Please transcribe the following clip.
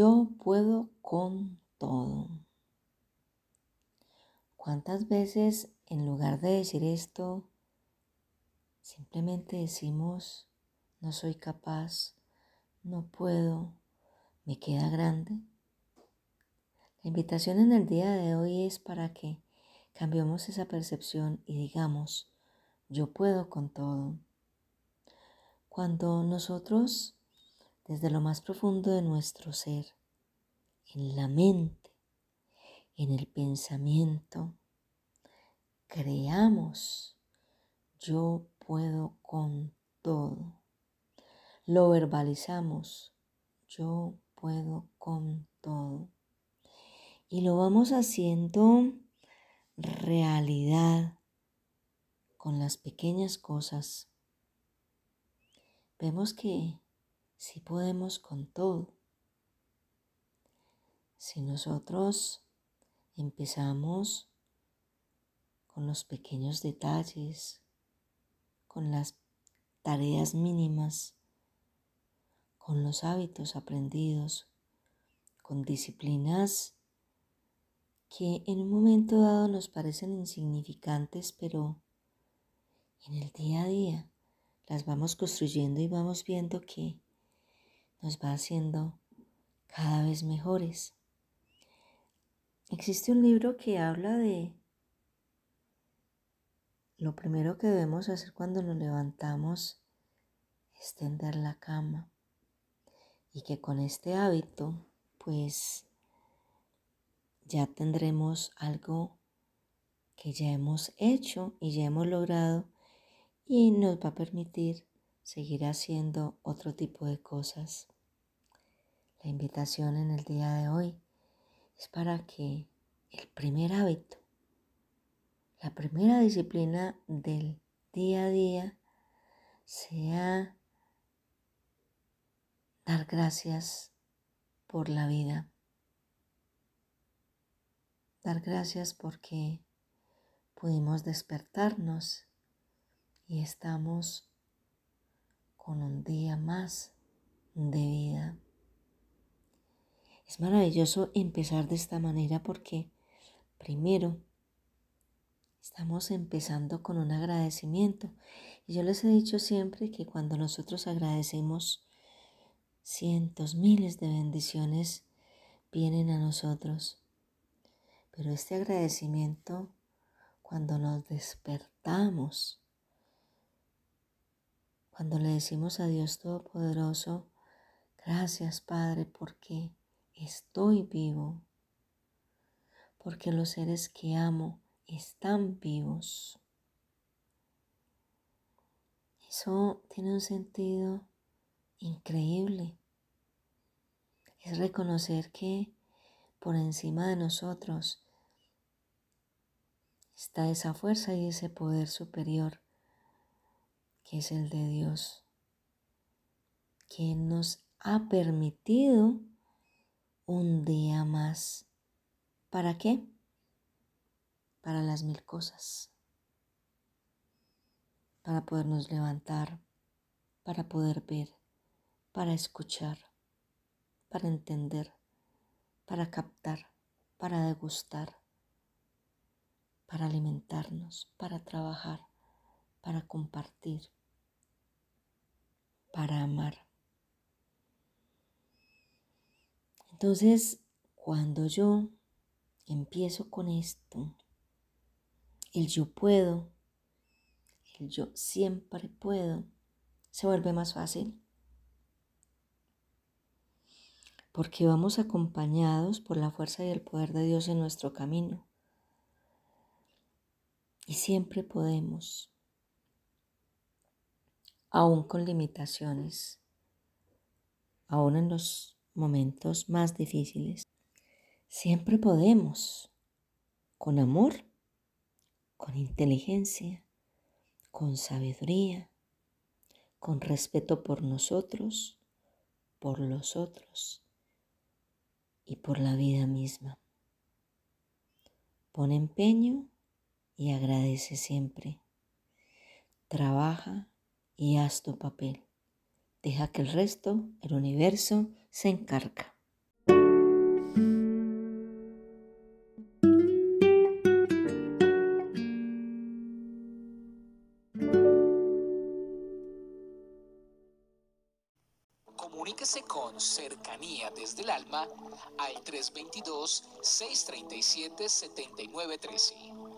Yo puedo con todo. ¿Cuántas veces en lugar de decir esto, simplemente decimos, no soy capaz, no puedo, me queda grande? La invitación en el día de hoy es para que cambiemos esa percepción y digamos, yo puedo con todo. Cuando nosotros desde lo más profundo de nuestro ser, en la mente, en el pensamiento, creamos, yo puedo con todo. Lo verbalizamos, yo puedo con todo. Y lo vamos haciendo realidad con las pequeñas cosas. Vemos que si podemos con todo. Si nosotros empezamos con los pequeños detalles, con las tareas mínimas, con los hábitos aprendidos, con disciplinas que en un momento dado nos parecen insignificantes, pero en el día a día las vamos construyendo y vamos viendo que nos va haciendo cada vez mejores. Existe un libro que habla de lo primero que debemos hacer cuando nos levantamos es tender la cama y que con este hábito pues ya tendremos algo que ya hemos hecho y ya hemos logrado y nos va a permitir seguir haciendo otro tipo de cosas. La invitación en el día de hoy es para que el primer hábito, la primera disciplina del día a día sea dar gracias por la vida. Dar gracias porque pudimos despertarnos y estamos con un día más de vida. Es maravilloso empezar de esta manera porque primero estamos empezando con un agradecimiento. Y yo les he dicho siempre que cuando nosotros agradecemos, cientos, miles de bendiciones vienen a nosotros. Pero este agradecimiento, cuando nos despertamos, cuando le decimos a Dios Todopoderoso, gracias Padre, porque estoy vivo, porque los seres que amo están vivos. Eso tiene un sentido increíble. Es reconocer que por encima de nosotros está esa fuerza y ese poder superior que es el de Dios, que nos ha permitido un día más. ¿Para qué? Para las mil cosas. Para podernos levantar, para poder ver, para escuchar, para entender, para captar, para degustar, para alimentarnos, para trabajar, para compartir, para amar. Entonces, cuando yo empiezo con esto, el yo puedo, el yo siempre puedo, se vuelve más fácil. Porque vamos acompañados por la fuerza y el poder de Dios en nuestro camino. Y siempre podemos, aún con limitaciones, aún en los momentos más difíciles. Siempre podemos, con amor, con inteligencia, con sabiduría, con respeto por nosotros, por los otros y por la vida misma. Pon empeño y agradece siempre. Trabaja y haz tu papel. Deja que el resto, el universo, se encarga. Comuníquese con cercanía desde el alma al 322-637-7913.